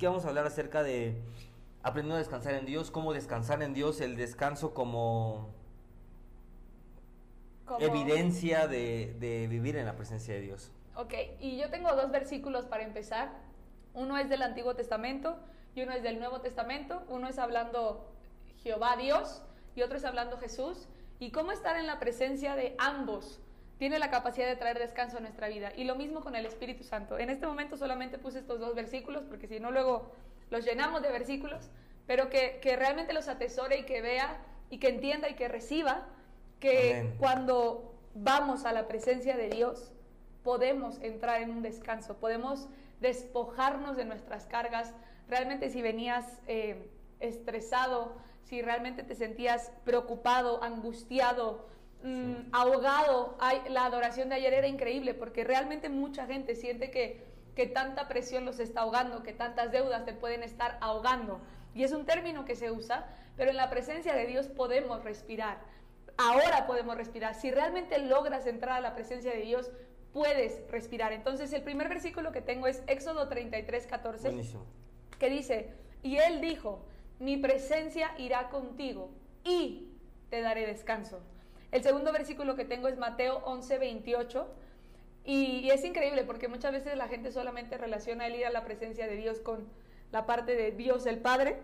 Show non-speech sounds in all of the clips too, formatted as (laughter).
que vamos a hablar acerca de aprendiendo a descansar en Dios, cómo descansar en Dios, el descanso como, Como- evidencia de, de vivir en la presencia de Dios. Ok, y yo tengo dos versículos para empezar. Uno es del Antiguo Testamento y uno es del Nuevo Testamento. Uno es hablando Jehová Dios y otro es hablando Jesús. Y cómo estar en la presencia de ambos tiene la capacidad de traer descanso a nuestra vida. Y lo mismo con el Espíritu Santo. En este momento solamente puse estos dos versículos porque si no luego los llenamos de versículos, pero que, que realmente los atesore y que vea y que entienda y que reciba que Amén. cuando vamos a la presencia de Dios, podemos entrar en un descanso, podemos despojarnos de nuestras cargas. Realmente si venías eh, estresado, si realmente te sentías preocupado, angustiado, mm, ahogado, ay, la adoración de ayer era increíble porque realmente mucha gente siente que, que tanta presión los está ahogando, que tantas deudas te pueden estar ahogando. Y es un término que se usa, pero en la presencia de Dios podemos respirar ahora podemos respirar. Si realmente logras entrar a la presencia de Dios, puedes respirar. Entonces, el primer versículo que tengo es Éxodo 33, 14, Buenísimo. que dice, y él dijo, mi presencia irá contigo y te daré descanso. El segundo versículo que tengo es Mateo 11, 28. Y, y es increíble porque muchas veces la gente solamente relaciona el ir a la presencia de Dios con la parte de Dios el Padre,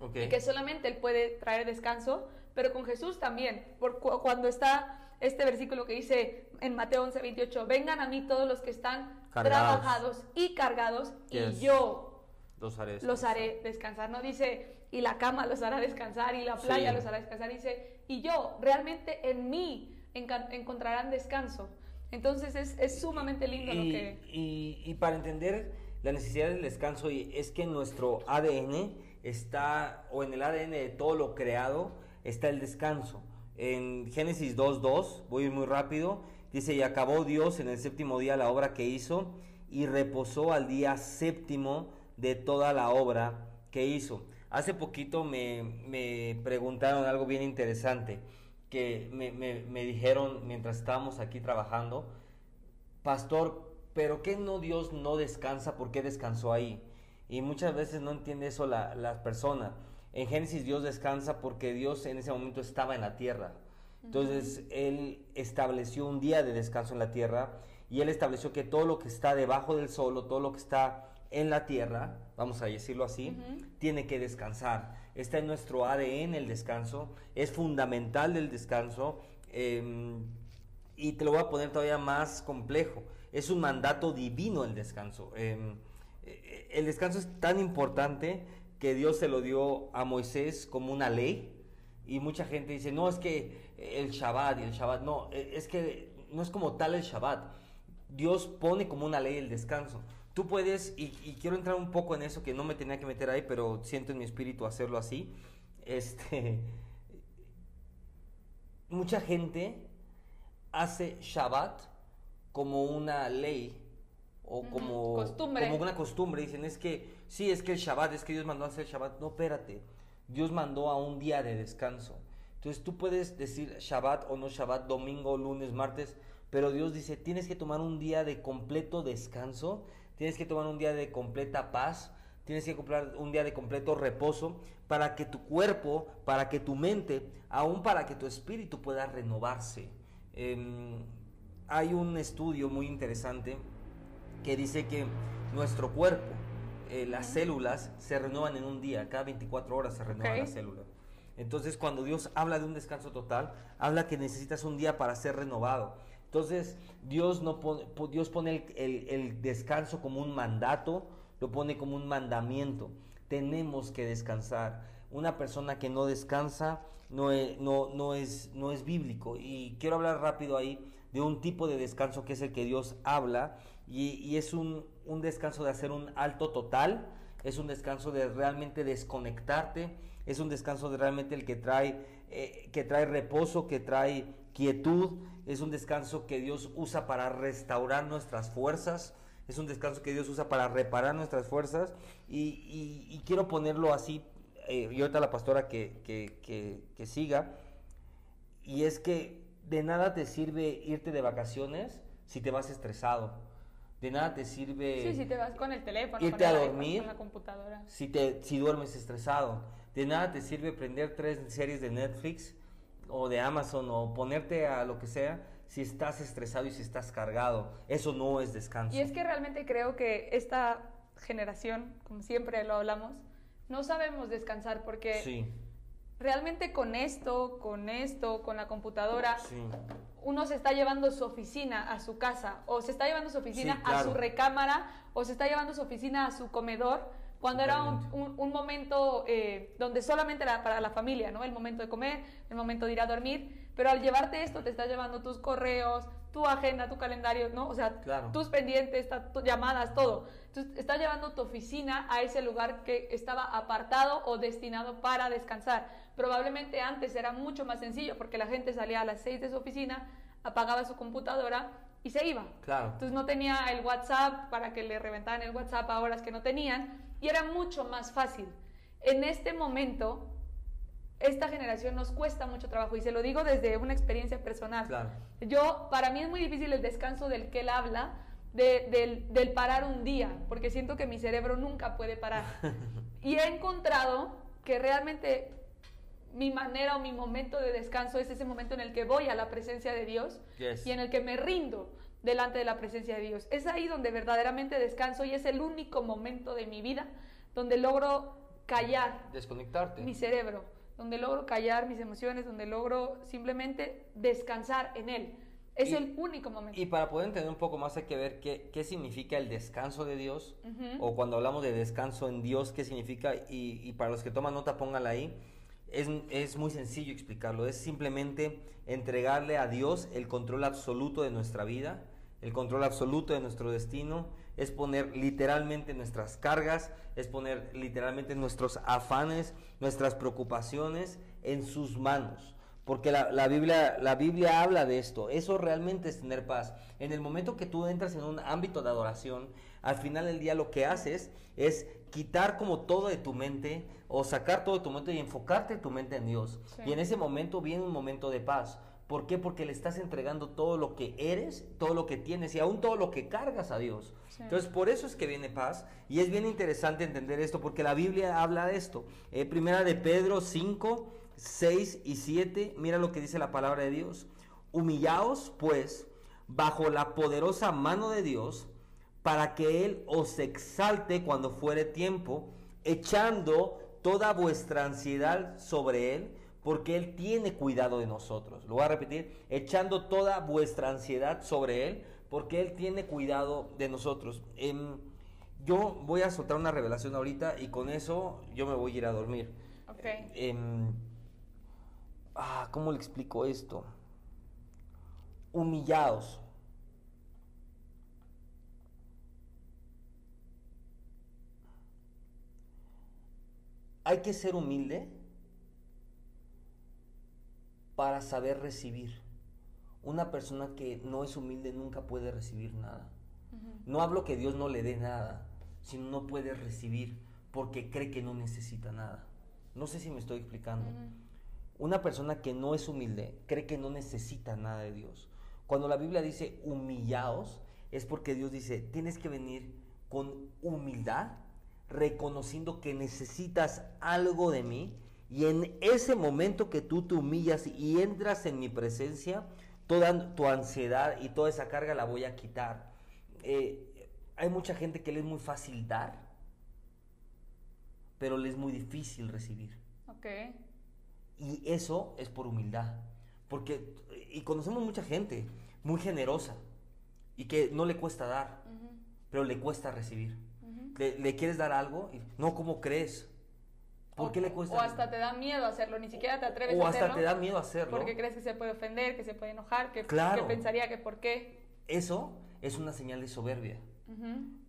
Ok. y que solamente Él puede traer descanso, pero con Jesús también, por cu- cuando está este versículo que dice en Mateo 11, 28, vengan a mí todos los que están Cargados. trabajados y cargados, Yes. y yo Los haré los descansar. haré descansar. No dice, y la cama los hará descansar, y la playa Sí. los hará descansar, dice, y yo, realmente en mí encontrarán descanso. Entonces es, es sumamente lindo lo que... y- y para entender la necesidad del descanso y es que en nuestro ADN está, o en el ADN de todo lo creado, está el descanso. En Génesis 2.2, voy muy rápido, dice, y acabó Dios en el séptimo día la obra que hizo y reposó al día séptimo de toda la obra que hizo. Hace poquito me, me preguntaron algo bien interesante, que me, me- me dijeron mientras estábamos aquí trabajando, Pastor, ¿pero qué no Dios no descansa? ¿Por qué descansó ahí? Y muchas veces no entiende eso la, la persona. En Génesis Dios descansa porque Dios en ese momento estaba en la tierra. Entonces Él estableció un día de descanso en la tierra y Él estableció que todo lo que está debajo del sol o todo lo que está en la tierra, vamos a decirlo así, tiene que descansar. Está en nuestro ADN el descanso, es fundamental del descanso. em, y te lo voy a poner todavía más complejo. Es un mandato divino el descanso. Em, eh, el descanso es tan importante que Dios se lo dio a Moisés como una ley. Y mucha gente dice, no, es que el Shabbat y el Shabbat, no, eh, es que no es como tal el Shabbat. Dios pone como una ley el descanso. Tú puedes, y, y quiero entrar un poco en eso que no me tenía que meter ahí, pero siento en mi espíritu hacerlo así. Este, (laughs) mucha gente hace Shabbat como una ley o como, costumbre. como una costumbre. Dicen, es que sí, es que el Shabbat, es que Dios mandó a hacer Shabbat. No, espérate. Dios mandó a un día de descanso. Entonces tú puedes decir Shabbat o no Shabbat, domingo, lunes, martes, pero Dios dice, tienes que tomar un día de completo descanso, tienes que tomar un día de completa paz, tienes que comprar un día de completo reposo para que tu cuerpo, para que tu mente, aún para que tu espíritu pueda renovarse. Em, hay un estudio muy interesante que dice que nuestro cuerpo, eh, las células se renuevan en un día, cada 24 horas se renueva la célula. Entonces, cuando Dios habla de un descanso total, habla que necesitas un día para ser renovado. Entonces, Dios, no pone, po- Dios pone el, descanso como un mandato, lo pone como un mandamiento. Tenemos que descansar. Una persona que no descansa no es, no, no es, no es bíblico. Y quiero hablar rápido ahí de un tipo de descanso que es el que Dios habla. Y, y es un, un descanso de hacer un alto total. Es un descanso de realmente desconectarte. Es un descanso de realmente el que trae, eh, que trae reposo, que trae quietud. Es un descanso que Dios usa para restaurar nuestras fuerzas. Es un descanso que Dios usa para reparar nuestras fuerzas. Y, y- y quiero ponerlo así. eh, y ahorita la pastora que, que- que- que siga. Y es que de nada te sirve irte de vacaciones si te vas estresado. De nada te sirve Sí, si te vas con el teléfono, irte con a dormir la computadora. si, te, si duermes estresado. De nada te sirve prender tres series de Netflix o de Amazon o ponerte a lo que sea si estás estresado y si estás cargado. Eso no es descanso. Y es que realmente creo que esta generación, como siempre lo hablamos, no sabemos descansar porque Sí, realmente con esto, con esto, con la computadora, sí. uno se está llevando su oficina a su casa, o se está llevando su oficina Sí, a su recámara, o se está llevando su oficina a su comedor, cuando era un, un- un momento eh, donde solamente era para la familia, ¿no? El momento de comer, el momento de ir a dormir, pero al llevarte esto te estás llevando tus correos, tu agenda, tu calendario, ¿no? O sea, Claro. tus pendientes, ta- tu- llamadas, todo. Entonces, estás llevando tu oficina a ese lugar que estaba apartado o destinado para descansar. Probablemente antes era mucho más sencillo porque la gente salía a las 6 de su oficina, apagaba su computadora y se iba. Claro. Entonces no tenía el WhatsApp para que le reventaran el WhatsApp a horas que no tenían y era mucho más fácil. En este momento, esta generación nos cuesta mucho trabajo y se lo digo desde una experiencia personal. Claro. Yo, para mí es muy difícil el descanso del que él habla, de- del, del parar un día, porque siento que mi cerebro nunca puede parar. (laughs) y he encontrado que realmente mi manera o mi momento de descanso es ese momento en el que voy a la presencia de Dios Yes. y en el que me rindo delante de la presencia de Dios. Es ahí donde verdaderamente descanso y es el único momento de mi vida donde logro callar Desconectarte. mi cerebro, donde logro callar mis emociones, donde logro simplemente descansar en él. Es Y- el único momento. Y para poder entender un poco más hay que ver qué, qué significa el descanso de Dios, o cuando hablamos de descanso en Dios, qué significa, y, y para los que toman nota, póngala ahí. Es, es muy sencillo explicarlo, es simplemente entregarle a Dios el control absoluto de nuestra vida, el control absoluto de nuestro destino, es poner literalmente nuestras cargas, es poner literalmente nuestros afanes, nuestras preocupaciones en sus manos. Porque la, la Biblia, la Biblia habla de esto. Eso realmente es tener paz. En el momento que tú entras en un ámbito de adoración, al final del día lo que haces es quitar como todo de tu mente o sacar todo de tu mente y enfocarte tu mente en Dios. Sí. Y en ese momento viene un momento de paz. ¿Por qué? Porque le estás entregando todo lo que eres, todo lo que tienes y aún todo lo que cargas a Dios. Sí. Entonces, por eso es que viene paz. Y es bien interesante entender esto, porque la Biblia habla de esto. Eh, primera de Pedro 5, 6 y 7, mira lo que dice la palabra de Dios. Humillaos, pues, bajo la poderosa mano de Dios, para que Él os exalte cuando fuere tiempo, echando toda vuestra ansiedad sobre Él, porque Él tiene cuidado de nosotros. Lo voy a repetir, echando toda vuestra ansiedad sobre Él, porque Él tiene cuidado de nosotros. Em, yo voy a soltar una revelación ahorita y con eso yo me voy a ir a dormir. Ok. Em, ah, ¿Cómo le explico esto? Humillados. Hay que ser humilde para saber recibir. Una persona que no es humilde nunca puede recibir nada. No hablo que Dios no le dé nada, sino no puede recibir porque cree que no necesita nada. No sé si me estoy explicando. Una persona que no es humilde cree que no necesita nada de Dios. Cuando la Biblia dice humillaos, es porque Dios dice, tienes que venir con humildad, reconociendo que necesitas algo de mí, y en ese momento que tú te humillas y entras en mi presencia, toda tu ansiedad y toda esa carga la voy a quitar. Eh, hay mucha gente que le es muy fácil dar, pero le es muy difícil recibir. Ok. Y eso es por humildad. Porque, y conocemos mucha gente muy generosa y que no le cuesta dar, pero le cuesta recibir. Le quieres dar algo y no, ¿cómo crees? ¿Por O- qué le cuesta? O hasta te da miedo hacerlo, ni siquiera te atreves O a hasta hacerlo. te da miedo hacerlo. Porque crees que se puede ofender, que se puede enojar, que, Claro. que pensaría que por qué. Eso es una señal de soberbia.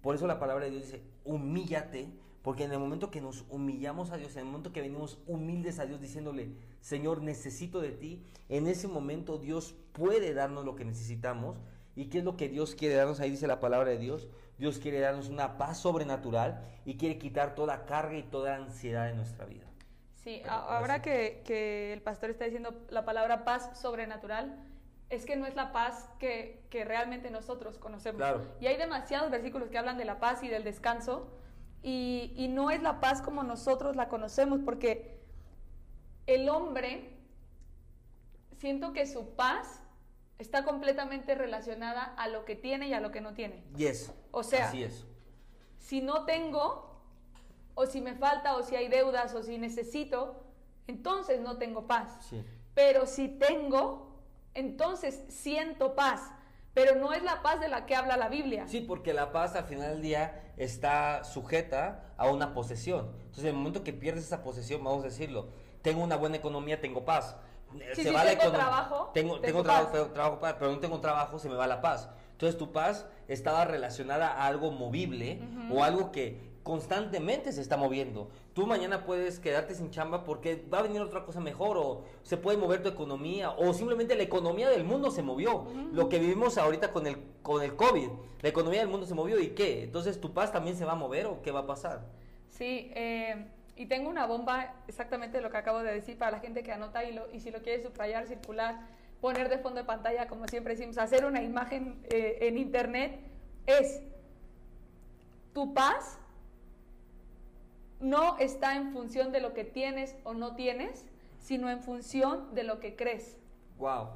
Por eso la palabra de Dios dice, humíllate, porque en el momento que nos humillamos a Dios, en el momento que venimos humildes a Dios diciéndole, Señor, necesito de ti, en ese momento Dios puede darnos lo que necesitamos. ¿Y qué es lo que Dios quiere darnos? Ahí dice la palabra de Dios. Dios quiere darnos una paz sobrenatural y quiere quitar toda carga y toda ansiedad de nuestra vida. Sí, Pero ahora que, que el pastor está diciendo la palabra paz sobrenatural, es que no es la paz que, que realmente nosotros conocemos. Claro. Y hay demasiados versículos que hablan de la paz y del descanso, y, y no es la paz como nosotros la conocemos, porque el hombre, siento que su paz está completamente relacionada a lo que tiene y a lo que no tiene. Yes. O sea, Así es. si no tengo, o si me falta, o si hay deudas, o si necesito, entonces no tengo paz. Sí. Pero si tengo, entonces siento paz. Pero no es la paz de la que habla la Biblia. Sí, porque la paz al final del día está sujeta a una posesión. Entonces, en el momento que pierdes esa posesión, vamos a decirlo, tengo una buena economía, tengo paz. Sí, sí, tengo econo- trabajo, tengo, tengo tengo trabajo, pero, trabajo, pero no tengo trabajo, se me va la paz. Entonces, tu paz estaba relacionada a algo movible o algo que constantemente se está moviendo. Tú mañana puedes quedarte sin chamba porque va a venir otra cosa mejor o se puede mover tu economía o simplemente la economía del mundo se movió. Lo que vivimos ahorita con el, con el COVID, la economía del mundo se movió y qué? Entonces tu paz también se va a mover o qué va a pasar. Sí, eh, y tengo una bomba exactamente lo que acabo de decir para la gente que anota y, lo, y si lo quiere subrayar, circular, poner de fondo de pantalla, como siempre decimos, hacer una imagen eh, en internet, es tu paz no está en función de lo que tienes o no tienes, sino en función de lo que crees. Wow.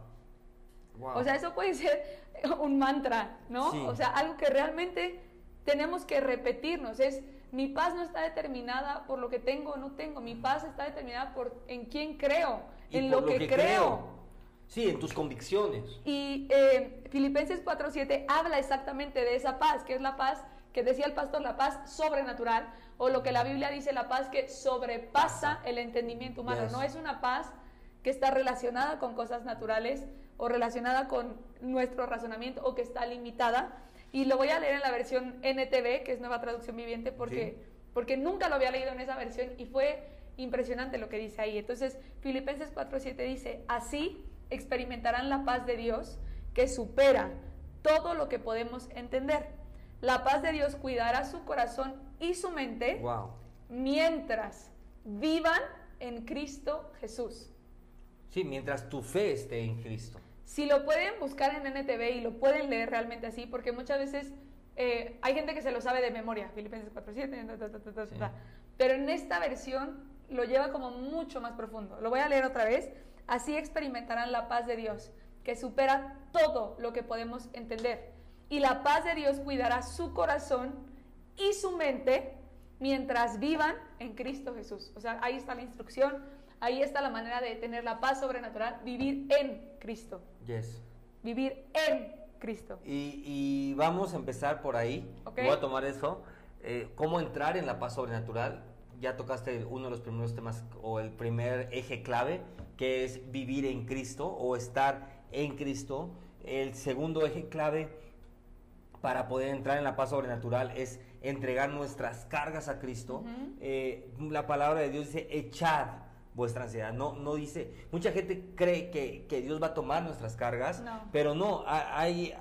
Wow. O sea, eso puede ser (laughs) un mantra, ¿no? Sí. O sea, algo que realmente tenemos que repetirnos. Es, mi paz no está determinada por lo que tengo o no tengo. Mi paz está determinada por en quién creo, Y en por lo, que, creo. Sí, en tus convicciones. Y eh, Filipenses 4.7 habla exactamente de esa paz, que es la paz que decía el pastor, la paz sobrenatural, o lo que la Biblia dice, la paz que sobrepasa el entendimiento humano. Yes. No es una paz que está relacionada con cosas naturales o relacionada con nuestro razonamiento o que está limitada. Y lo voy a leer en la versión NTV, que es Nueva Traducción Viviente, porque, Sí. porque nunca lo había leído en esa versión y fue impresionante lo que dice ahí. Entonces, Filipenses 4.7 dice, así experimentarán la paz de Dios que supera todo lo que podemos entender. La paz de Dios cuidará su corazón y su mente Wow. mientras vivan en Cristo Jesús. Sí, mientras tu fe esté en Cristo. Si lo pueden buscar en NTV y lo pueden leer realmente así, porque muchas veces eh, hay gente que se lo sabe de memoria, Filipenses 4.7, ta, ta, ta, ta, ta, Sí. pero en esta versión lo lleva como mucho más profundo. Lo voy a leer otra vez. Así experimentarán la paz de Dios, que supera todo lo que podemos entender. Y la paz de Dios cuidará su corazón y su mente mientras vivan en Cristo Jesús. O sea, ahí está la instrucción, ahí está la manera de tener la paz sobrenatural, vivir en Cristo Yes. vivir en Cristo. Y, y vamos a empezar por ahí. Ok. Voy a tomar eso. Eh, ¿Cómo entrar en la paz sobrenatural? Ya tocaste uno de los primeros temas o el primer eje clave, que es vivir en Cristo o estar en Cristo. El segundo eje clave para poder entrar en la paz sobrenatural es entregar nuestras cargas a Cristo. Eh, la palabra de Dios dice, echad vuestra ansiedad. No, no dice, mucha gente cree que, que Dios va a tomar nuestras cargas, No. pero no, ha- hay,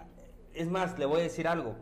es más, le voy a decir algo,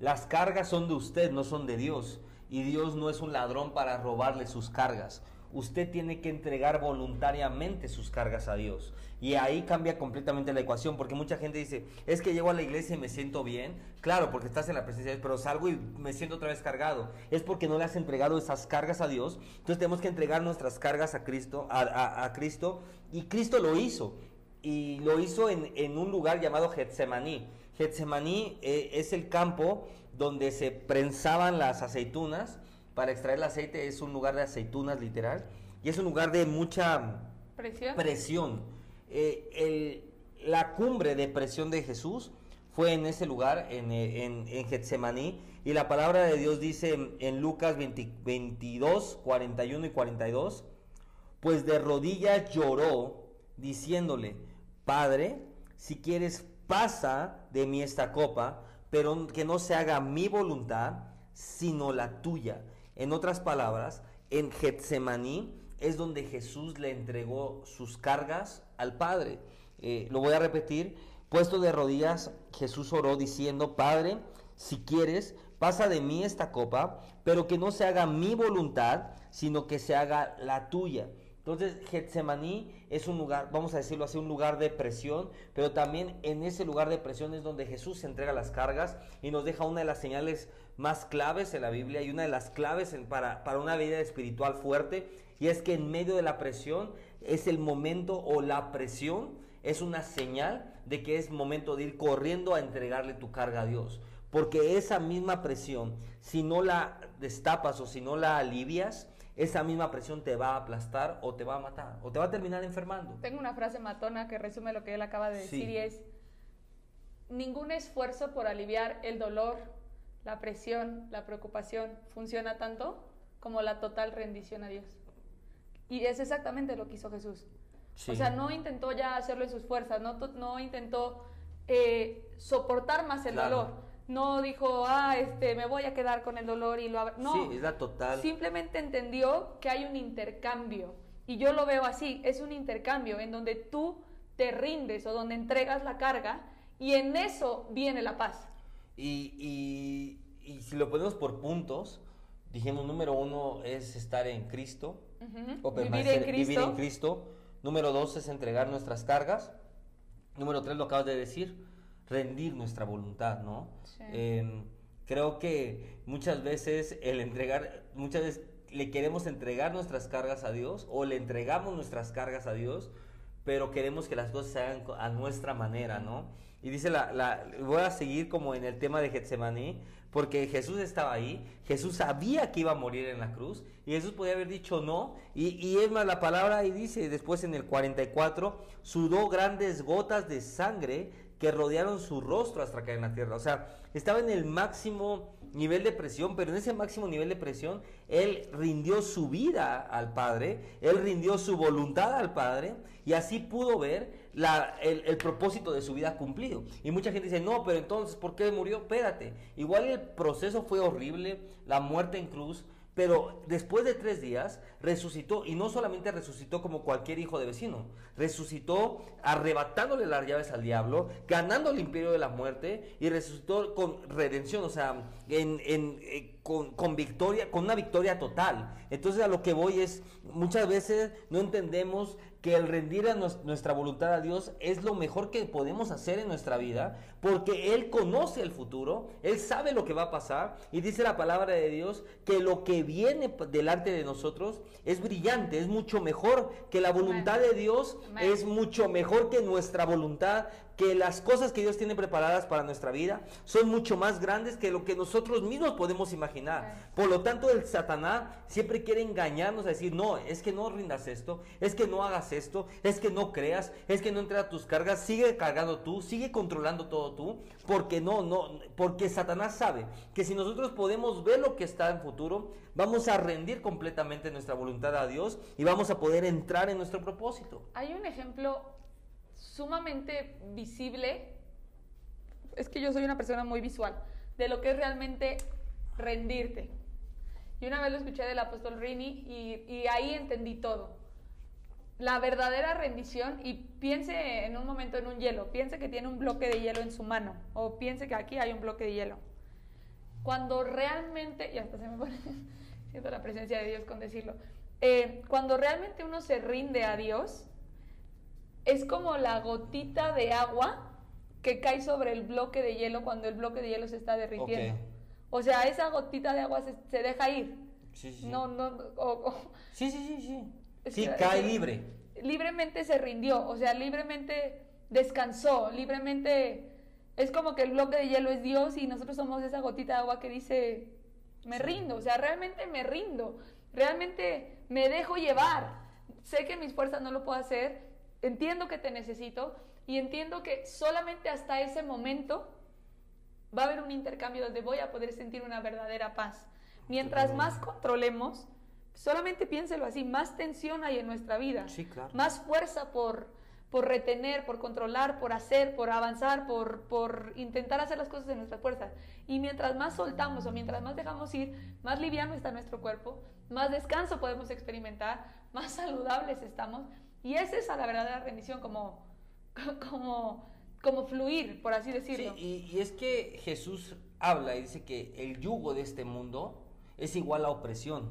las cargas son de usted, no son de Dios, y Dios no es un ladrón para robarle sus cargas. Usted tiene que entregar voluntariamente sus cargas a Dios. Y ahí cambia completamente la ecuación, porque mucha gente dice, es que llego a la iglesia y me siento bien. Claro, porque estás en la presencia de Dios, pero salgo y me siento otra vez cargado. Es porque no le has entregado esas cargas a Dios. Entonces tenemos que entregar nuestras cargas a Cristo, a, Cristo. Y Cristo lo hizo. Y lo hizo en, en un lugar llamado Getsemaní. Getsemaní eh, es el campo donde se prensaban las aceitunas para extraer el aceite. Es un lugar de aceitunas literal. Y es un lugar de mucha Presión. presión. Eh, el- la cumbre de presión de Jesús fue en ese lugar, en, en, en Getsemaní, y la palabra de Dios dice en, en Lucas 20 22, 41 y 42, pues de rodillas lloró, diciéndole, Padre, si quieres, pasa de mí esta copa, pero que no se haga mi voluntad, sino la tuya. En otras palabras, en Getsemaní es donde Jesús le entregó sus cargas al Padre. Eh, lo voy a repetir. Puesto de rodillas, Jesús oró diciendo, Padre, si quieres, pasa de mí esta copa, pero que no se haga mi voluntad, sino que se haga la tuya. Entonces, Getsemaní es un lugar, vamos a decirlo así, un lugar de presión, pero también en ese lugar de presión es donde Jesús se entrega las cargas y nos deja una de las señales más claves en la Biblia y una de las claves para, para una vida espiritual fuerte, y es que en medio de la presión es el momento o la presión es una señal de que es momento de ir corriendo a entregarle tu carga a Dios. Porque esa misma presión, si no la destapas o si no la alivias, esa misma presión te va a aplastar o te va a matar o te va a terminar enfermando. Tengo una frase matona que resume lo que él acaba de decir y es, ningún esfuerzo por aliviar el dolor, la presión, la preocupación funciona tanto como la total rendición a Dios. Y es exactamente lo que hizo Jesús. O sea, no intentó ya hacerlo en sus fuerzas, no, no intentó eh, soportar más el dolor no dijo, ah, este, me voy a quedar con el dolor y lo... No, sí, es la total. Simplemente entendió que hay un intercambio. Y yo lo veo así, es un intercambio en donde tú te rindes o donde entregas la carga y en eso viene la paz. Y, y, y si lo ponemos por puntos, dijimos, número uno es estar en Cristo, o vivir en Cristo. vivir en Cristo. Número dos es entregar nuestras cargas. Número tres, lo acabas de decir, rendir nuestra voluntad, ¿no? Em, creo que muchas veces el entregar, muchas veces le queremos entregar nuestras cargas a Dios o le entregamos nuestras cargas a Dios, pero queremos que las cosas se hagan a nuestra manera, ¿no? Y dice la, la voy a seguir como en el tema de Getsemaní, porque Jesús estaba ahí, Jesús sabía que iba a morir en la cruz, y Jesús podía haber dicho no, y, y es más la palabra y dice después en el 44, sudó grandes gotas de sangre que rodearon su rostro hasta caer en la tierra. O sea, estaba en el máximo nivel de presión, pero en ese máximo nivel de presión, él rindió su vida al Padre, él rindió su voluntad al Padre, y así pudo ver el, el, propósito de su vida cumplido. Y mucha gente dice, no, pero entonces, ¿por qué murió? Espérate, igual el proceso fue horrible, la muerte en cruz, pero después de tres días resucitó y no solamente resucitó como cualquier hijo de vecino, resucitó arrebatándole las llaves al diablo, ganando el imperio de la muerte y resucitó con redención, o sea, en, eh, con, con, victoria, con una victoria total. Entonces a lo que voy es, muchas veces no entendemos que el rendir a nuestra voluntad a Dios es lo mejor que podemos hacer en nuestra vida, porque Él conoce el futuro, Él sabe lo que va a pasar, y dice la palabra de Dios que lo que viene delante de nosotros es brillante, es mucho mejor, que la voluntad de Dios es mucho mejor que nuestra voluntad, que las cosas que Dios tiene preparadas para nuestra vida son mucho más grandes que lo que nosotros mismos podemos imaginar. Por lo tanto, el Satanás siempre quiere engañarnos a decir, no, es que no rindas esto, es que no hagas esto, es que no creas, es que no entregas tus cargas, sigue cargando tú, sigue controlando todo tú, porque no, no, porque Satanás sabe que si nosotros podemos ver lo que está en futuro, vamos a rendir completamente nuestra voluntad a Dios y vamos a poder entrar en nuestro propósito. Hay un ejemplo sumamente visible, es que yo soy una persona muy visual, de lo que es realmente rendirte. Y una vez lo escuché del apóstol Rini y, ahí entendí todo. La verdadera rendición, y piense en un momento en un hielo, piense que tiene un bloque de hielo en su mano, o piense que aquí hay un bloque de hielo. Cuando realmente, y hasta se me pone, (laughs) siento la presencia de Dios con decirlo, eh, cuando realmente uno se rinde a Dios, es como la gotita de agua que cae sobre el bloque de hielo cuando el bloque de hielo se está derritiendo. O sea, esa gotita de agua se, deja ir. Sí, sí. No, no, sí, sí, sí, sí. Sí, cae libre. Libremente se rindió, o sea, libremente descansó, libremente... Es como que el bloque de hielo es Dios y nosotros somos esa gotita de agua que dice, me rindo, o sea, realmente me rindo, realmente me dejo llevar. Sé que mis fuerzas no lo puedo hacer, entiendo que te necesito y entiendo que solamente hasta ese momento va a haber un intercambio donde voy a poder sentir una verdadera paz. Mientras más controlemos, solamente piénselo así, más tensión hay en nuestra vida, más fuerza por, por retener, por controlar, por hacer, por avanzar, por, por intentar hacer las cosas en nuestra fuerza. Y mientras más soltamos o mientras más dejamos ir, más liviano está nuestro cuerpo, más descanso podemos experimentar, más saludables estamos y esa es la verdadera rendición, como, (laughs) como, como fluir, por así decirlo. Sí, y, es que Jesús habla y dice que el yugo de este mundo es igual a opresión.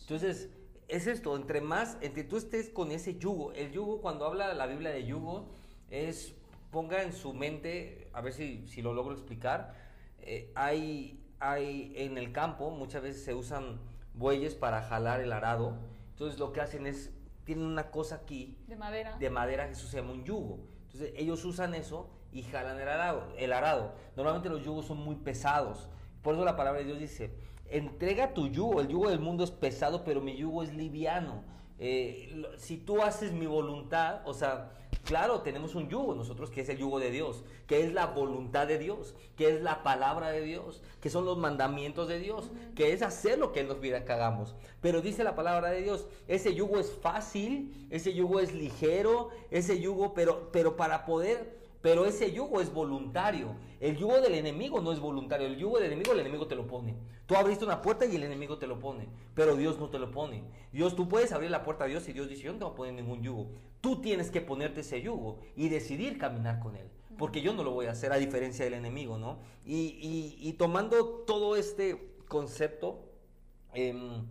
Entonces, es esto, entre más, entre tú estés con ese yugo, el yugo, cuando habla la Biblia de yugo, es, ponga en su mente, a ver si, si lo logro explicar, eh, hay, hay en el campo, muchas veces se usan bueyes para jalar el arado, entonces lo que hacen es, tienen una cosa aquí, De madera. de madera eso se llama un yugo. Entonces ellos usan eso y jalan el arado, el arado. Normalmente los yugos son muy pesados. Por eso la palabra de Dios dice, entrega tu yugo. El yugo del mundo es pesado, pero mi yugo es liviano. Eh, si tú haces mi voluntad, o sea, claro, tenemos un yugo nosotros que es el yugo de Dios, que es la voluntad de Dios, que es la palabra de Dios, que son los mandamientos de Dios, que es hacer lo que Él nos pide que hagamos. Pero dice la palabra de Dios, ese yugo es fácil, ese yugo es ligero, ese yugo, pero, pero para poder pero ese yugo es voluntario. El yugo del enemigo no es voluntario. El yugo del enemigo, el enemigo te lo pone. Tú abriste una puerta y el enemigo te lo pone. Pero Dios no te lo pone. Dios, tú puedes abrir la puerta a Dios y Dios dice, yo no te voy a poner ningún yugo. Tú tienes que ponerte ese yugo y decidir caminar con él. Porque yo no lo voy a hacer a diferencia del enemigo, ¿no? Y, y- tomando todo este concepto, em,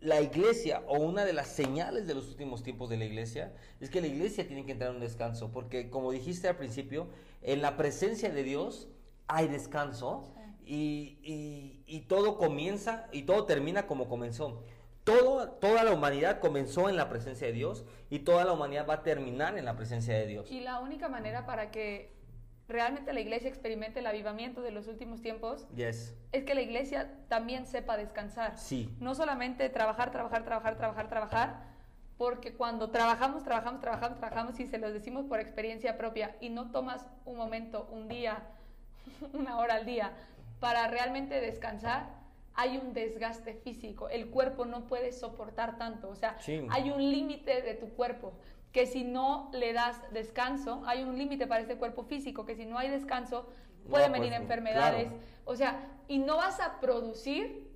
la iglesia o una de las señales de los últimos tiempos de la iglesia es que la iglesia tiene que entrar en un descanso, porque como dijiste al principio, en la presencia de Dios hay descanso y, y- y todo comienza y todo termina como comenzó. Todo, toda la humanidad comenzó en la presencia de Dios y toda la humanidad va a terminar en la presencia de Dios. Y la única manera para que realmente la iglesia experimente el avivamiento de los últimos tiempos Yes. es que la iglesia también sepa descansar. Sí. No solamente trabajar, trabajar, trabajar, trabajar, trabajar, porque cuando trabajamos, trabajamos, trabajamos, trabajamos y se los decimos por experiencia propia y no tomas un momento, un día, (laughs) una hora al día para realmente descansar, hay un desgaste físico. El cuerpo no puede soportar tanto. O sea, Sí. hay un límite de tu cuerpo que si no le das descanso, hay un límite para este cuerpo físico, que si no hay descanso, No, pueden pues, venir enfermedades. claro. O sea, y no vas a producir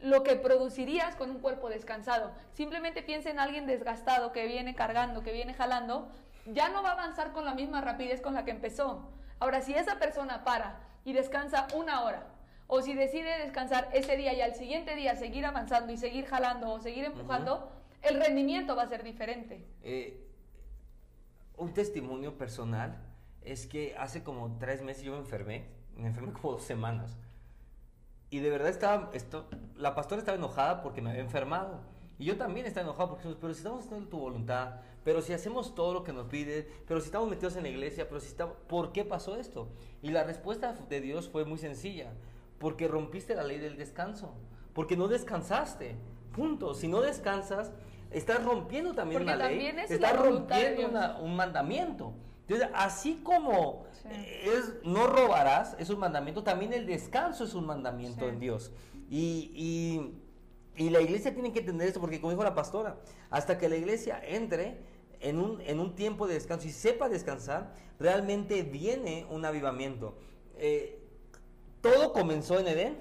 lo que producirías con un cuerpo descansado. Simplemente piensa en alguien desgastado que viene cargando, que viene jalando, ya no va a avanzar con la misma rapidez con la que empezó. Ahora, si esa persona para y descansa una hora, o si decide descansar ese día y al siguiente día seguir avanzando y seguir jalando o seguir empujando, el rendimiento va a ser diferente. Eh, un testimonio personal es que hace como tres meses yo me enfermé, me enfermé como dos semanas. Y de verdad estaba, esto, la pastora estaba enojada porque me había enfermado. Y yo también estaba enojado porque, pero si estamos haciendo tu voluntad, pero si hacemos todo lo que nos pide, pero si estamos metidos en la iglesia, pero si estamos, ¿por qué pasó esto? Y la respuesta de Dios fue muy sencilla, porque rompiste la ley del descanso, porque no descansaste, punto. Si no descansas, estás rompiendo también Porque una ley, es estás rompiendo una- un mandamiento. Entonces, así como Sí. es no robarás, es un mandamiento, también el descanso es un mandamiento Sí. en Dios. Y, y- y la iglesia tiene que entender esto, porque como dijo la pastora, hasta que la iglesia entre en un, en un tiempo de descanso y sepa descansar, realmente viene un avivamiento. Eh, todo comenzó en Edén,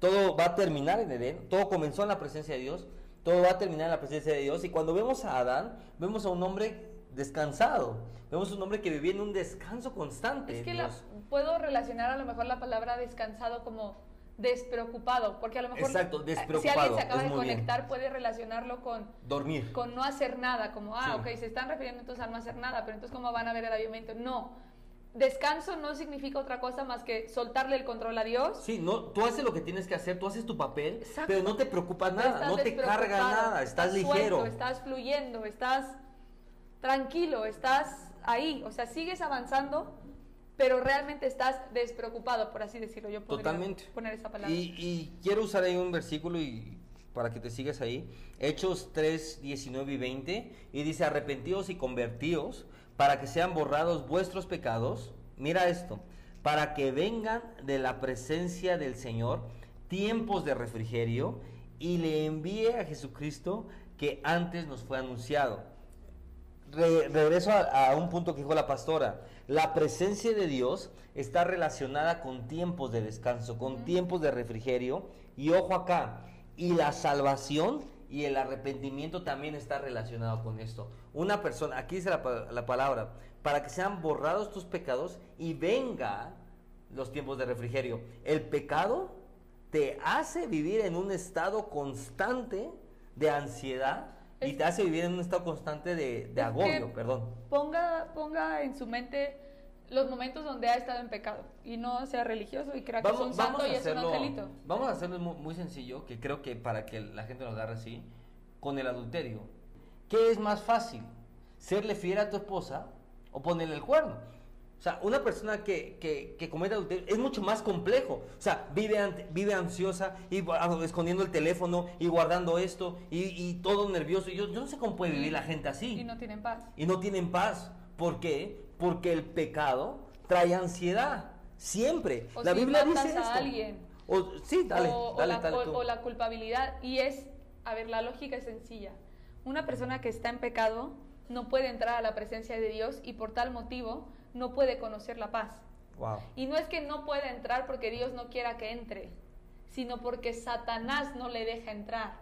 todo va a terminar en Edén, todo comenzó en la presencia de Dios, todo va a terminar en la presencia de Dios. Y cuando vemos a Adán, vemos a un hombre descansado, vemos a un hombre que vivía en un descanso constante. Es que la- puedo relacionar a lo mejor la palabra descansado como despreocupado, porque a lo mejor Exacto, eh, si despreocupado, alguien se acaba de bien. conectar puede relacionarlo con, Dormir. con no hacer nada, como, ah, Sí. ok, se están refiriendo entonces a no hacer nada, pero entonces ¿cómo van a ver el avivamiento? No, descanso no significa otra cosa más que soltarle el control a Dios. Sí, no, tú haces lo que tienes que hacer, tú haces tu papel, Exacto. pero no te preocupas nada, estás no te carga nada, estás, ligero. suelto, estás fluyendo, estás tranquilo, estás ahí, o sea, sigues avanzando, pero realmente estás despreocupado, por así decirlo. Yo podría Totalmente. poner esa palabra. Y, y quiero usar ahí un versículo y para que te sigas ahí. Hechos 3, 19 y 20. Y dice, arrepentidos y convertíos para que sean borrados vuestros pecados. Mira esto. Para que vengan de la presencia del Señor tiempos de refrigerio y le envíe a Jesucristo que antes nos fue anunciado. Re- regreso a, a un punto que dijo la pastora. La presencia de Dios está relacionada con tiempos de descanso, con tiempos de refrigerio. Y ojo acá, y la salvación y el arrepentimiento también está relacionado con esto. Una persona, aquí dice la, pa- la palabra, para que sean borrados tus pecados y venga los tiempos de refrigerio. El pecado te hace vivir en un estado constante de ansiedad y te hace vivir en un estado constante de, de agobio, perdón. Ponga, ponga en su mente los momentos donde ha estado en pecado y no sea religioso y crea que es un santo y es un angelito. Vamos a hacerlo muy, sencillo, que creo que para que la gente lo agarre así, con el adulterio. ¿Qué es más fácil? ¿Serle fiel a tu esposa o ponerle el cuerno? O sea, una persona que, que, comete adulterio es mucho más complejo. O sea, vive, vive ansiosa y escondiendo el teléfono y guardando esto y, todo nervioso. Yo, yo no sé cómo puede vivir la gente así. Y no tienen paz. Y no tienen paz. ¿Por qué? Porque el pecado trae ansiedad. Siempre. la Biblia dice a alguien. O, sí, dale, dale, la, o la culpabilidad. Y es, a ver, la lógica es sencilla. Una persona que está en pecado no puede entrar a la presencia de Dios y por tal motivo no puede conocer la paz. Y no es que no pueda entrar porque Dios no quiera que entre, sino porque Satanás no le deja entrar.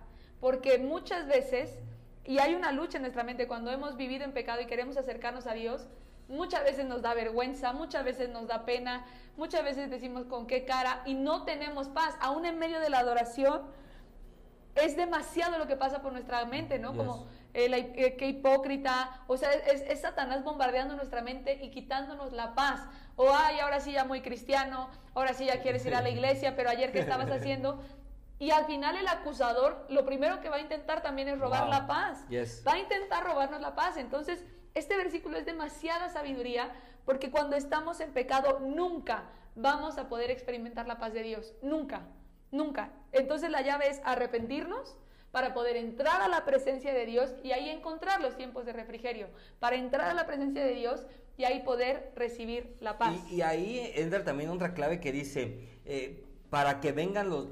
Porque muchas veces, y hay una lucha en nuestra mente cuando hemos vivido en pecado y queremos acercarnos a Dios, muchas veces nos da vergüenza, muchas veces nos da pena, muchas veces decimos con qué cara y no tenemos paz. Aún en medio de la adoración, es demasiado lo que pasa por nuestra mente, ¿no? Como eh, eh, qué hipócrita, o sea, es, Satanás bombardeando nuestra mente y quitándonos la paz. O, ay, ahora sí ya muy cristiano, ahora sí ya quieres ir a la iglesia, pero ayer qué estabas (laughs) haciendo. Y al final el acusador lo primero que va a intentar también es robar la paz. Va a intentar robarnos la paz. Entonces, este versículo es demasiada sabiduría porque cuando estamos en pecado nunca vamos a poder experimentar la paz de Dios. Nunca, nunca. Entonces la llave es arrepentirnos para poder entrar a la presencia de Dios y ahí encontrar los tiempos de refrigerio, para entrar a la presencia de Dios y ahí poder recibir la paz. Y, ahí entra también otra clave que dice, eh, para que vengan los...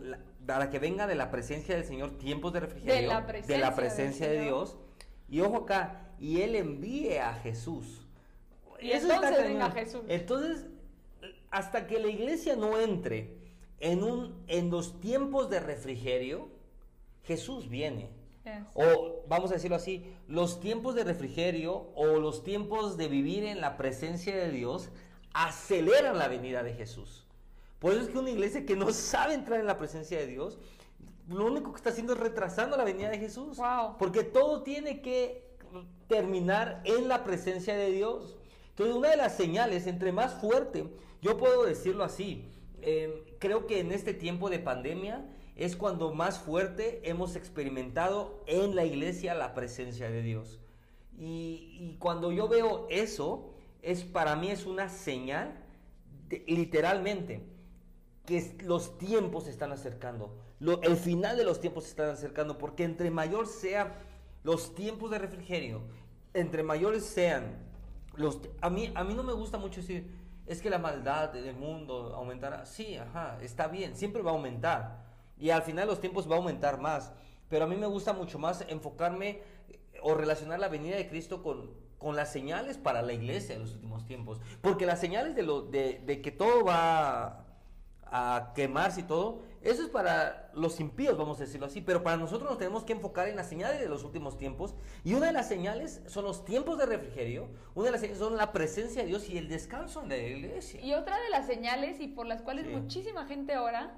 para que venga de la presencia del Señor tiempos de refrigerio, de la presencia, de, Dios. Y ojo acá, y Él envíe a Jesús. Y entonces venga Jesús. Entonces, hasta que la iglesia no entre en, un, en los tiempos de refrigerio, Jesús viene. O vamos a decirlo así, los tiempos de refrigerio o los tiempos de vivir en la presencia de Dios aceleran la venida de Jesús. Por eso es que una iglesia que no sabe entrar en la presencia de Dios, lo único que está haciendo es retrasando la venida de Jesús. Porque todo tiene que terminar en la presencia de Dios. Entonces, una de las señales, entre más fuerte, yo puedo decirlo así, eh, creo que en este tiempo de pandemia, es cuando más fuerte hemos experimentado en la iglesia la presencia de Dios. Y, cuando yo veo eso, es para mí es una señal, literalmente, que los tiempos se están acercando. el final de los tiempos se están acercando, porque entre mayor sean los tiempos de refrigerio, entre mayores sean los... A mí, a mí no me gusta mucho decir, es que la maldad del mundo aumentará. Sí, ajá, está bien, siempre va a aumentar y al final los tiempos va a aumentar más. Pero a mí me gusta mucho más enfocarme eh, o relacionar la venida de Cristo con, con las señales para la iglesia en los últimos tiempos. Porque las señales de, lo, de, de que todo va a quemarse y todo, eso es para los impíos, vamos a decirlo así, pero para nosotros nos tenemos que enfocar en las señales de los últimos tiempos. Y una de las señales son los tiempos de refrigerio, una de las señales son la presencia de Dios y el descanso en la iglesia. Y otra de las señales y por las cuales muchísima gente ora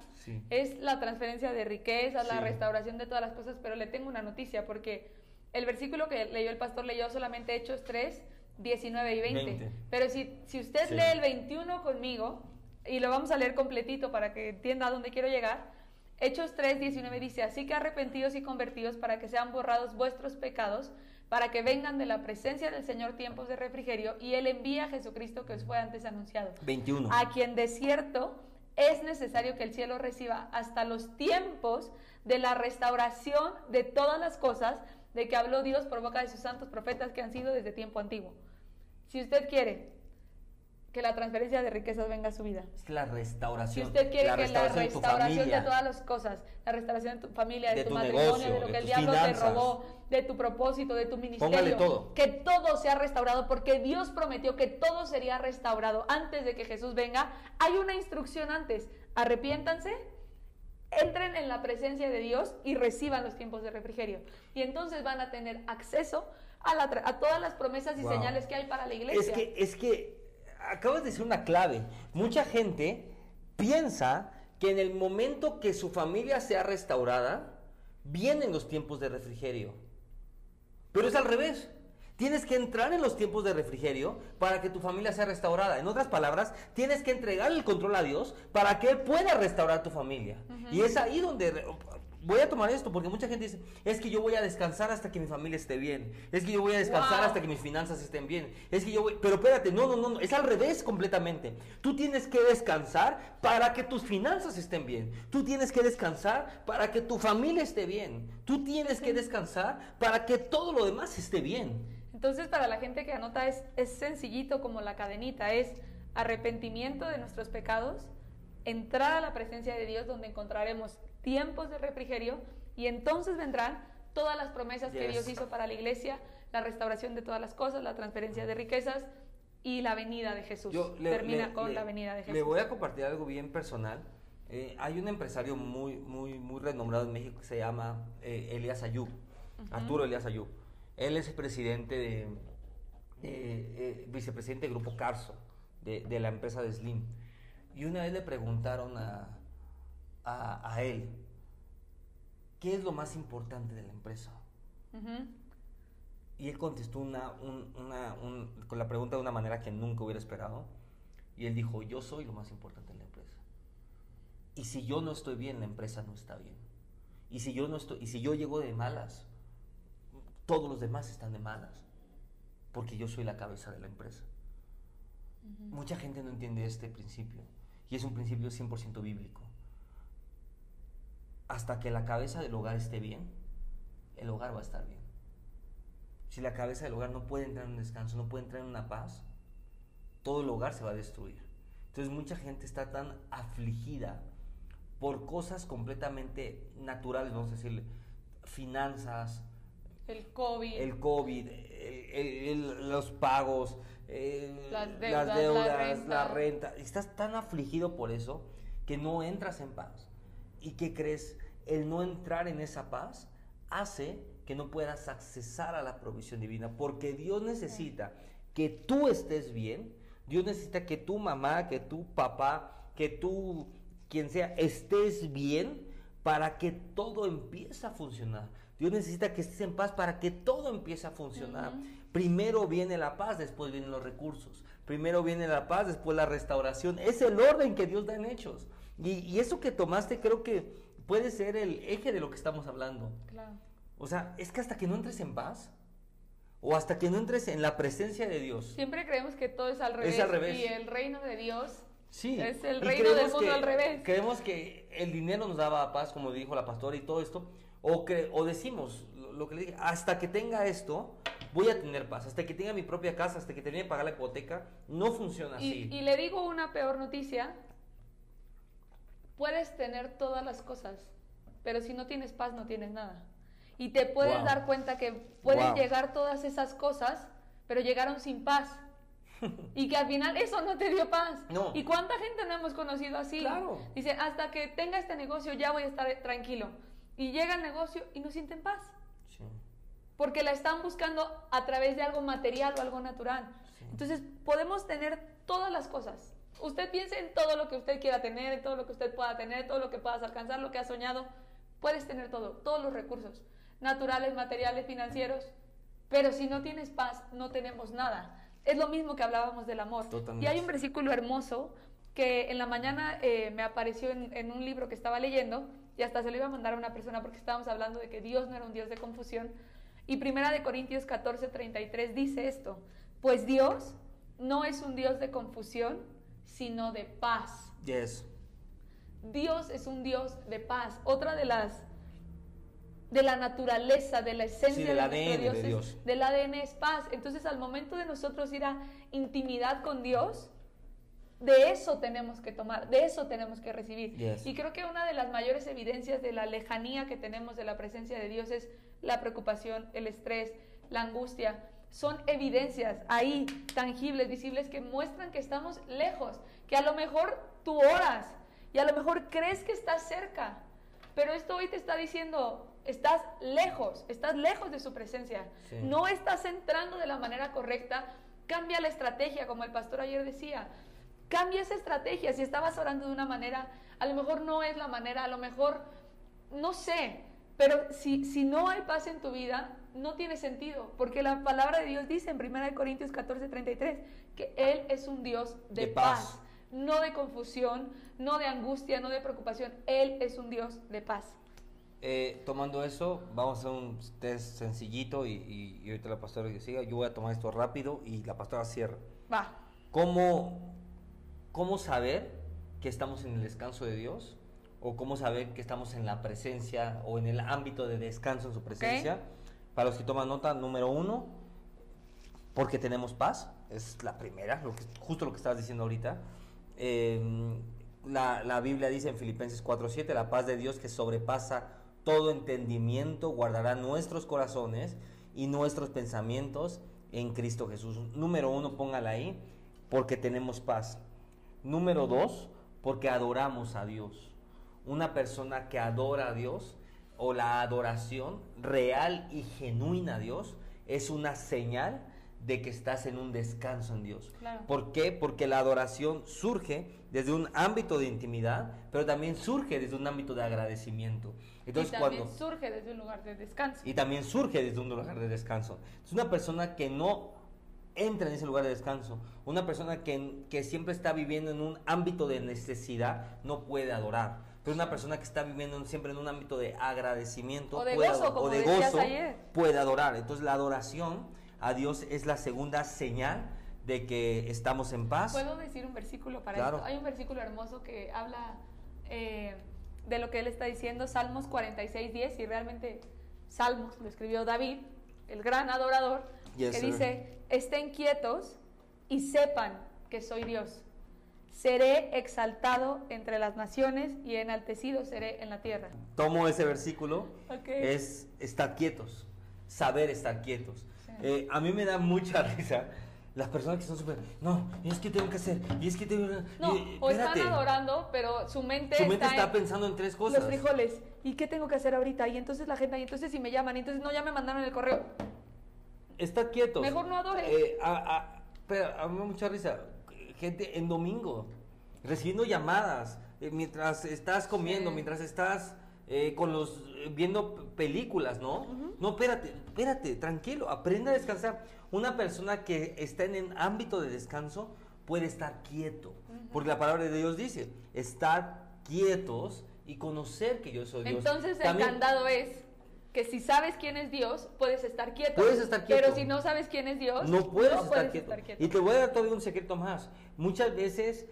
es la transferencia de riquezas, la restauración de todas las cosas, pero le tengo una noticia porque el versículo que leyó el pastor leyó solamente Hechos 3, 19 y 20. Pero si, si usted lee el 21 conmigo, y lo vamos a leer completito para que entienda a dónde quiero llegar. Hechos 3, 19 dice, así que arrepentidos y convertidos para que sean borrados vuestros pecados, para que vengan de la presencia del Señor tiempos de refrigerio, y Él envía a Jesucristo que os fue antes anunciado. 21. A quien de cierto es necesario que el cielo reciba hasta los tiempos de la restauración de todas las cosas de que habló Dios por boca de sus santos profetas que han sido desde tiempo antiguo. Si usted quiere que la transferencia de riquezas venga a su vida. Es la restauración. Si usted quiere que la restauración de, todas las cosas, la restauración de tu familia, de, tu, matrimonio, de lo que el diablo te robó, de tu propósito, de tu ministerio, todo. que todo sea restaurado, porque Dios prometió que todo sería restaurado antes de que Jesús venga. Hay una instrucción antes, arrepiéntanse, entren en la presencia de Dios y reciban los tiempos de refrigerio. Y entonces van a tener acceso a, a todas las promesas y señales que hay para la iglesia. Es que, es que acabas de decir una clave. Mucha gente piensa que en el momento que su familia sea restaurada, vienen los tiempos de refrigerio. Pero es al revés. Tienes que entrar en los tiempos de refrigerio para que tu familia sea restaurada. En otras palabras, tienes que entregar el control a Dios para que Él pueda restaurar tu familia. Y es ahí donde voy a tomar esto porque mucha gente dice, es que yo voy a descansar hasta que mi familia esté bien, es que yo voy a descansar hasta que mis finanzas estén bien, es que yo voy, pero espérate, no, no, no, es al revés completamente. Tú tienes que descansar para que tus finanzas estén bien, tú tienes que descansar para que tu familia esté bien, tú tienes que descansar para que todo lo demás esté bien. Entonces, para la gente que anota es, es sencillito como la cadenita, es arrepentimiento de nuestros pecados, entrar a la presencia de Dios donde encontraremos tiempos de refrigerio y entonces vendrán todas las promesas que Dios hizo para la iglesia, la restauración de todas las cosas, la transferencia de riquezas y la venida de Jesús. Termina con la venida de Jesús. Le voy a compartir algo bien personal. Eh, hay un empresario muy, muy, muy renombrado en México que se llama eh, Elias Ayub, Arturo Elias Ayub. Él es el presidente de, eh, vicepresidente del grupo Carso, de, de la empresa de Slim. Y una vez le preguntaron a, a, él, ¿qué es lo más importante de la empresa? Y él contestó una, con la pregunta de una manera que nunca hubiera esperado. Y él dijo, yo soy lo más importante de la empresa. Y si yo no estoy bien, la empresa no está bien. Y si yo, no estoy, y si yo llego de malas, todos los demás están de malas. Porque yo soy la cabeza de la empresa. Mucha gente no entiende este principio. Y es un principio 100% bíblico hasta que la cabeza del hogar esté bien, el hogar va a estar bien. Si la cabeza del hogar no puede entrar en un descanso, no puede entrar en una paz, todo el hogar se va a destruir. Entonces mucha gente está tan afligida por cosas completamente naturales, vamos a decirle, finanzas, el COVID, el COVID, los pagos, las deudas, la renta. Estás tan afligido por eso que no entras en paz. ¿Y qué crees? El no entrar en esa paz hace que no puedas accesar a la provisión divina, porque Dios necesita que tú estés bien, Dios necesita que tu mamá, que tu papá, que tú, quien sea, estés bien para que todo empiece a funcionar. Dios necesita que estés en paz para que todo empiece a funcionar. Primero viene la paz, después vienen los recursos. Primero viene la paz, después la restauración. Es el orden que Dios da en hechos. Y, eso que tomaste creo que puede ser el eje de lo que estamos hablando. Claro. O sea, es que hasta que no entres en paz, o hasta que no entres en la presencia de Dios. Siempre creemos que todo es al revés. Es al revés. Y el reino de Dios sí. es el reino del mundo al revés. Creemos que el dinero nos daba paz, como dijo la pastora y todo esto. O, que, o decimos lo que le dije, hasta que tenga esto, voy a tener paz. Hasta que tenga mi propia casa, hasta que termine de pagar la hipoteca, no funciona así. Y le digo una peor noticia, puedes tener todas las cosas, pero si no tienes paz no tienes nada. Y te puedes dar cuenta que pueden llegar todas esas cosas, pero llegaron sin paz. (laughs) y que al final eso no te dio paz. ¿Y cuánta gente no hemos conocido así? Claro. Dice, hasta que tenga este negocio ya voy a estar tranquilo. Y llega el negocio y no sienten paz. Porque la están buscando a través de algo material o algo natural. Entonces podemos tener todas las cosas, Usted piense en todo lo que usted quiera tener, en todo lo que usted pueda tener, todo lo que puedas alcanzar, lo que ha soñado. Puedes tener todo, todos los recursos, naturales, materiales, financieros. Pero si no tienes paz, no tenemos nada. Es lo mismo que hablábamos del amor. Y hay un versículo hermoso que en la mañana eh, me apareció en, en, un libro que estaba leyendo y hasta se lo iba a mandar a una persona porque estábamos hablando de que Dios no era un Dios de confusión. Y primera de Corintios 14, 33 dice esto, pues Dios no es un Dios de confusión, sino de paz. Yes. Dios es un Dios de paz. Otra de las de la naturaleza, de la esencia del ADN Dios, de Dios. del ADN es paz. Entonces, al momento de nosotros ir a intimidad con Dios, de eso tenemos que tomar, de eso tenemos que recibir. Y creo que una de las mayores evidencias de la lejanía que tenemos de la presencia de Dios es la preocupación, el estrés, la angustia son evidencias ahí, tangibles, visibles, que muestran que estamos lejos, que a lo mejor tú oras y a lo mejor crees que estás cerca, pero esto hoy te está diciendo, estás lejos, estás lejos de su presencia, no estás entrando de la manera correcta, cambia la estrategia, como el pastor ayer decía, cambia esa estrategia, si estabas orando de una manera, a lo mejor no es la manera, a lo mejor, no sé, Pero si, si no hay paz en tu vida, no tiene sentido, porque la palabra de Dios dice en 1 Corintios 14, 33 que Él es un Dios de, De paz. paz. no de confusión, no de angustia, no de preocupación. Él es un Dios de paz. Eh, tomando eso, vamos a hacer un test sencillito y, y- y ahorita la pastora que siga. Yo voy a tomar esto rápido y la pastora cierra. Va. ¿Cómo, ¿Cómo saber que estamos en el descanso de Dios? ¿O cómo saber que estamos en la presencia o en el ámbito de descanso en su presencia? Para los que toman nota, número uno, porque tenemos paz. Es la primera, lo que, justo lo que estabas diciendo ahorita. Eh, la, la Biblia dice en Filipenses 4:7, la paz de Dios que sobrepasa todo entendimiento guardará nuestros corazones y nuestros pensamientos en Cristo Jesús. Número uno, póngala ahí, porque tenemos paz. Número dos, porque adoramos a Dios. Una persona que adora a Dios o la adoración real y genuina a Dios es una señal de que estás en un descanso en Dios. Claro. ¿Por qué? Porque la adoración surge desde un ámbito de intimidad, pero también surge desde un ámbito de agradecimiento. Entonces, y también cuando surge desde un lugar de descanso. y también surge desde un lugar de descanso. Es una persona que no entra en ese lugar de descanso, una persona que, que siempre está viviendo en un ámbito de necesidad, no puede adorar. Pero una persona que está viviendo en- siempre en un ámbito de agradecimiento O de puede gozo, como o de decías gozo, ayer. puede adorar. Entonces la adoración a Dios es la segunda señal de que estamos en paz. ¿Puedo decir un versículo para Claro. esto? Hay un versículo hermoso que habla eh, de lo que él está diciendo, Salmos 46, 10, y realmente Salmos lo escribió David, el gran adorador, Yes, que sir. dice, estén quietos y sepan que soy Dios. Seré exaltado entre las naciones y enaltecido seré en la tierra. tomo ese versículo, Ok. es estar quietos, saber estar quietos. Sí. Eh, a mí me da mucha (laughs) risa las personas que son súper, no, y es que tengo que hacer, y es que tengo No, y- o están adorando, pero su mente, Su mente está, está en pensando en tres cosas. los frijoles. ¿Y qué tengo que hacer ahorita? Y entonces la gente, y entonces si me llaman, y entonces no, ya me mandaron el correo. Estar quietos. Mejor no adores. Eh, a, a- pero a mí me da mucha risa. Gente en domingo, recibiendo llamadas, eh, mientras estás comiendo, Sí. mientras estás eh, con los eh, viendo películas, ¿no? No, espérate, espérate, tranquilo, aprende a descansar. Una persona que está en el ámbito de descanso puede estar quieto, porque la palabra de Dios dice, estar quietos y conocer que yo soy Dios. Entonces el También- candado es que si sabes quién es Dios, puedes estar quieto. Puedes estar quieto. Pero si no sabes quién es Dios, No puedes, estar, puedes quieto. estar quieto. Y te voy a dar todavía un secreto más. Muchas veces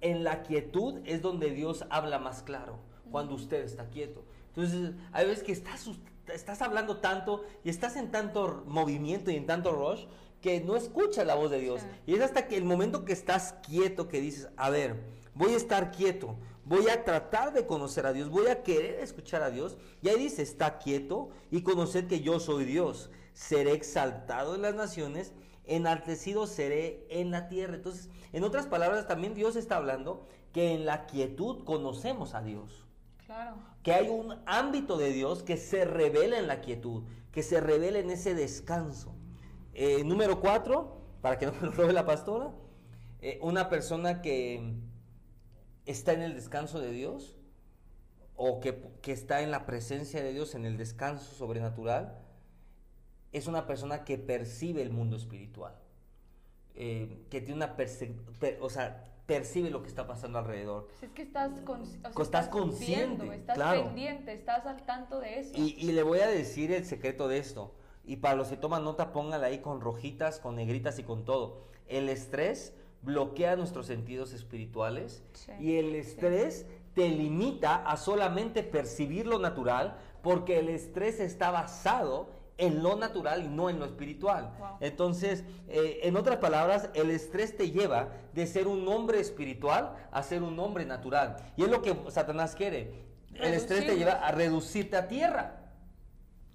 en la quietud es donde Dios habla más claro, cuando usted está quieto. Entonces, hay veces que estás, estás hablando tanto y estás en tanto movimiento y en tanto rush que no escuchas la voz de Dios. Sí. Y es hasta que el momento que estás quieto que dices, a ver, voy a estar quieto, voy a tratar de conocer a Dios, voy a querer escuchar a Dios. Y ahí dice, está quieto y conocer que yo soy Dios. Seré exaltado en las naciones, enaltecido seré en la tierra. Entonces, en otras palabras, también Dios está hablando que en la quietud conocemos a Dios Claro. que hay un ámbito de Dios que se revela en la quietud, que se revela en ese descanso. Eh, número cuatro, para que no me lo robe la pastora, eh, una persona que está en el descanso de Dios o que, que está en la presencia de Dios, en el descanso sobrenatural, es una persona que percibe el mundo espiritual, eh, que tiene una per- o sea, percibe lo que está pasando alrededor. Pues es que estás, con, o sea, Estás consciente, viendo, estás claro. pendiente, estás al tanto de eso. Y, y le voy a decir el secreto de esto. Y para los que toman nota, póngala ahí con rojitas, con negritas y con todo. El estrés bloquea nuestros sentidos espirituales Sí, y el sí. estrés te limita a solamente percibir lo natural porque el estrés está basado en lo natural y no en lo espiritual. Wow. Entonces, eh, en otras palabras, el estrés te lleva de ser un hombre espiritual a ser un hombre natural. Y es lo que Satanás quiere. El estrés te lleva a reducirte a tierra.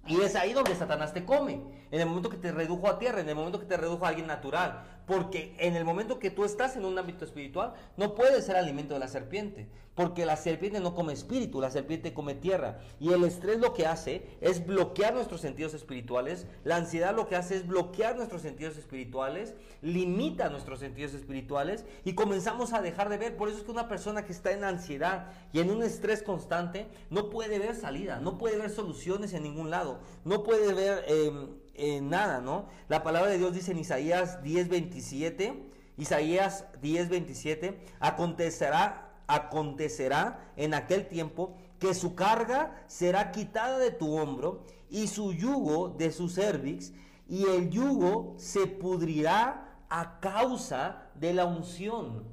Y es ahí donde Satanás te come. En el momento que te redujo a tierra, en el momento que te redujo a alguien natural. Porque en el momento que tú estás en un ámbito espiritual, no puedes ser alimento de la serpiente, porque la serpiente no come espíritu, la serpiente come tierra. Y el estrés lo que hace es bloquear nuestros sentidos espirituales, la ansiedad lo que hace es bloquear nuestros sentidos espirituales, limita nuestros sentidos espirituales y comenzamos a dejar de ver. Por eso es que una persona que está en ansiedad y en un estrés constante no puede ver salida, no puede ver soluciones en ningún lado, no puede ver... Em, nada, ¿no? La palabra de Dios dice en Isaías 10:27, Isaías 10:27, acontecerá, acontecerá en aquel tiempo que su carga será quitada de tu hombro y su yugo de su cervix, y el yugo se pudrirá a causa de la unción.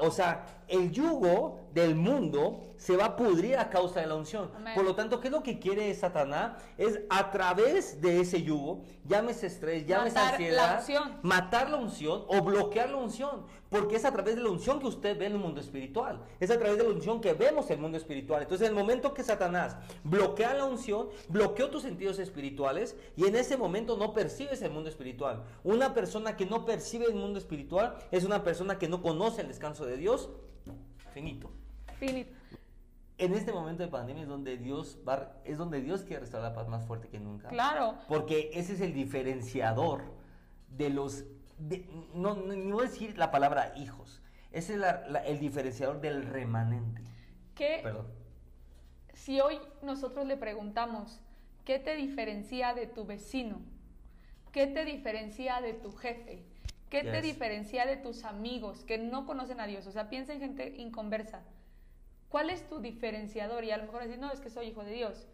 O sea, el yugo del mundo se va a pudrir a causa de la unción. Por lo tanto, ¿qué es lo que quiere Satanás? Es a través de ese yugo, llámese estrés, llámese matar ansiedad, la matar la unción o bloquear la unción. Porque es a través de la unción que usted ve en el mundo espiritual. Es a través de la unción que vemos el mundo espiritual. Entonces, en el momento que Satanás bloquea la unción, bloqueó tus sentidos espirituales y en ese momento no percibes el mundo espiritual. Una persona que no percibe el mundo espiritual es una persona que no conoce el descanso de Dios. Finito. Finito en este momento de pandemia es donde Dios va, es donde Dios quiere restaurar la paz más fuerte que nunca. Claro. Porque ese es el diferenciador de los, no, ni voy a decir la palabra hijos, ese es el diferenciador del remanente. ¿Qué? Perdón. Si hoy nosotros le preguntamos, ¿qué te diferencia de tu vecino? ¿Qué te diferencia de tu jefe? ¿Qué te diferencia de tus amigos que no conocen a Dios? O sea, piensa en gente inconversa. ¿Cuál es tu diferenciador? Y a lo mejor decir, no, es que soy hijo de Dios.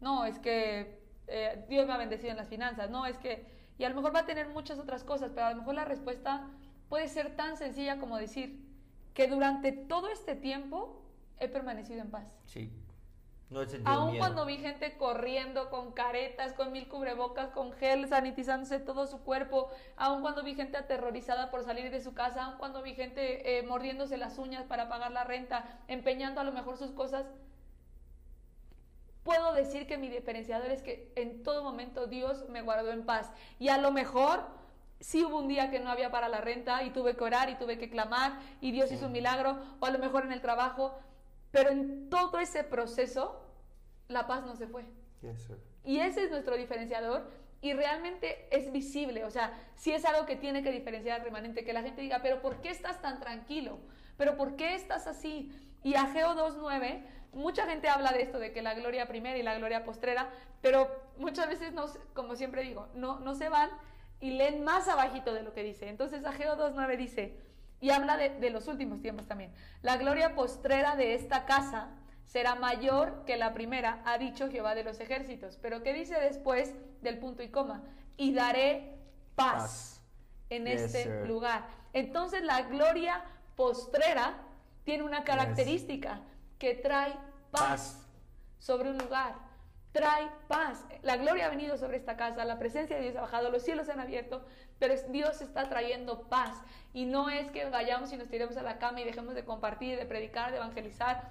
No, es que eh, Dios me ha bendecido en las finanzas. No, es que... Y a lo mejor va a tener muchas otras cosas, pero a lo mejor la respuesta puede ser tan sencilla como decir que durante todo este tiempo he permanecido en paz. Sí. No Aún cuando vi gente corriendo con caretas, con mil cubrebocas, con gel, sanitizándose todo su cuerpo, aún cuando vi gente aterrorizada por salir de su casa, aún cuando vi gente eh, mordiéndose las uñas para pagar la renta, empeñando a lo mejor sus cosas, puedo decir que mi diferenciador es que en todo momento Dios me guardó en paz. Y a lo mejor sí hubo un día que no había para la renta y tuve que orar y tuve que clamar y Dios hizo un milagro, o a lo mejor en el trabajo, pero en todo ese proceso, la paz no se fue. y ese es nuestro diferenciador y realmente es visible. O sea, si es algo que tiene que diferenciar al remanente, que la gente diga, pero ¿por qué estás tan tranquilo? ¿Pero por qué estás así? Y Ageo 2.9, mucha gente habla de esto, de que la gloria primera y la gloria postrera, pero muchas veces, no, como siempre digo, no, no se van y leen más abajito de lo que dice. Entonces Ageo 2.9 dice, y habla de, los últimos tiempos también. La gloria postrera de esta casa será mayor que la primera, ha dicho Jehová de los ejércitos. Pero ¿qué dice después del punto y coma? Y daré paz, en este lugar. Entonces la gloria postrera tiene una característica que trae paz, sobre un lugar. Trae paz. La gloria ha venido sobre esta casa, la presencia de Dios ha bajado, los cielos se han abierto, pero Dios está trayendo paz. Y no es que vayamos y nos tiremos a la cama y dejemos de compartir, de predicar, de evangelizar,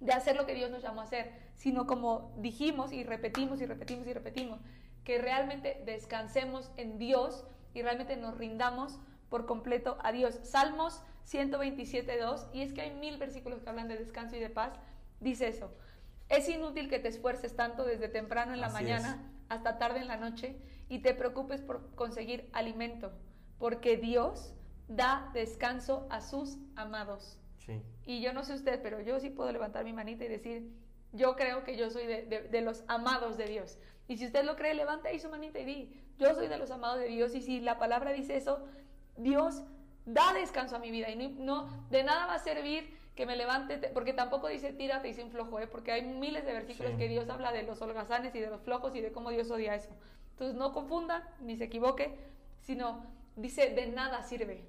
de hacer lo que Dios nos llamó a hacer, sino como dijimos y repetimos y repetimos y repetimos, que realmente descansemos en Dios y realmente nos rindamos por completo a Dios. Salmos 127.2, y es que hay mil versículos que hablan de descanso y de paz, dice eso. Es inútil que te esfuerces tanto desde temprano en la mañana hasta tarde en la noche y te preocupes por conseguir alimento, porque Dios da descanso a sus amados. Y yo no sé usted, pero yo sí puedo levantar mi manita y decir, yo creo que yo soy de, los amados de Dios. Y si usted lo cree, levanta ahí su manita y di, yo soy de los amados de Dios. Y si la palabra dice eso, Dios da descanso a mi vida. Y no, de nada va a servir que me levante, porque tampoco dice tírate y sin flojo, ¿eh? porque hay miles de versículos que Dios habla de los holgazanes y de los flojos y de cómo Dios odia eso. Entonces no confunda ni se equivoque, sino dice, de nada sirve.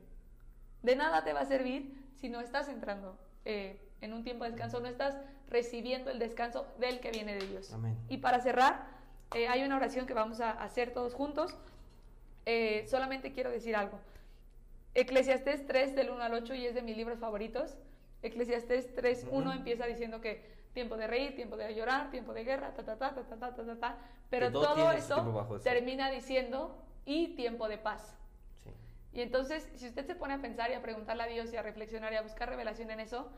De nada te va a servir si no estás entrando eh, en un tiempo de descanso, no estás recibiendo el descanso del que viene de Dios. Y para cerrar, eh, hay una oración que vamos a hacer todos juntos. Eh, solamente quiero decir algo. Eclesiastés 3 del 1 al 8 y es de mis libros favoritos. Eclesiastés 3, 1 empieza diciendo que tiempo de reír, tiempo de llorar, tiempo de guerra, ta, ta, ta, ta, ta, ta, ta, ta, Pero todo, eso termina diciendo y tiempo de paz. Y entonces, si usted se pone a pensar y a preguntarle a Dios y a reflexionar y a buscar revelación en eso,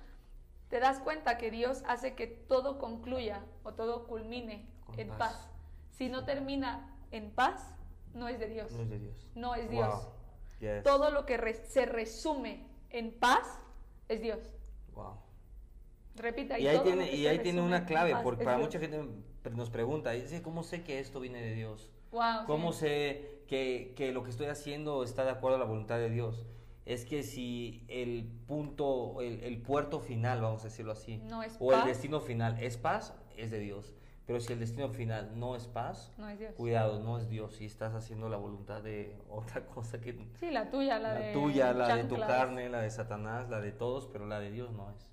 te das cuenta que Dios hace que todo concluya o todo culmine Con en paz. paz. Si no termina en paz, no es de Dios. No es de Dios. No es Dios. Wow. Yes. Todo lo que re- se resume en paz es Dios. Wow. Repita. Y ahí todo lo tiene, y ahí tiene una clave, porque para mucha (laughs) gente nos pregunta, dice, ¿cómo sé que esto viene de Dios? Wow, ¿Cómo sí. sé que, que lo que estoy haciendo está de acuerdo a la voluntad de Dios? Es que si el punto, el, el puerto final, vamos a decirlo así, No es o el paz. destino final es paz, es de Dios. Pero si el destino final no es paz, No es Dios. cuidado, no es Dios. Si estás haciendo la voluntad de (laughs) otra cosa que Sí, la tuya, la, la de tuya, la de tu carne, la de Satanás, la de todos, pero la de Dios no es.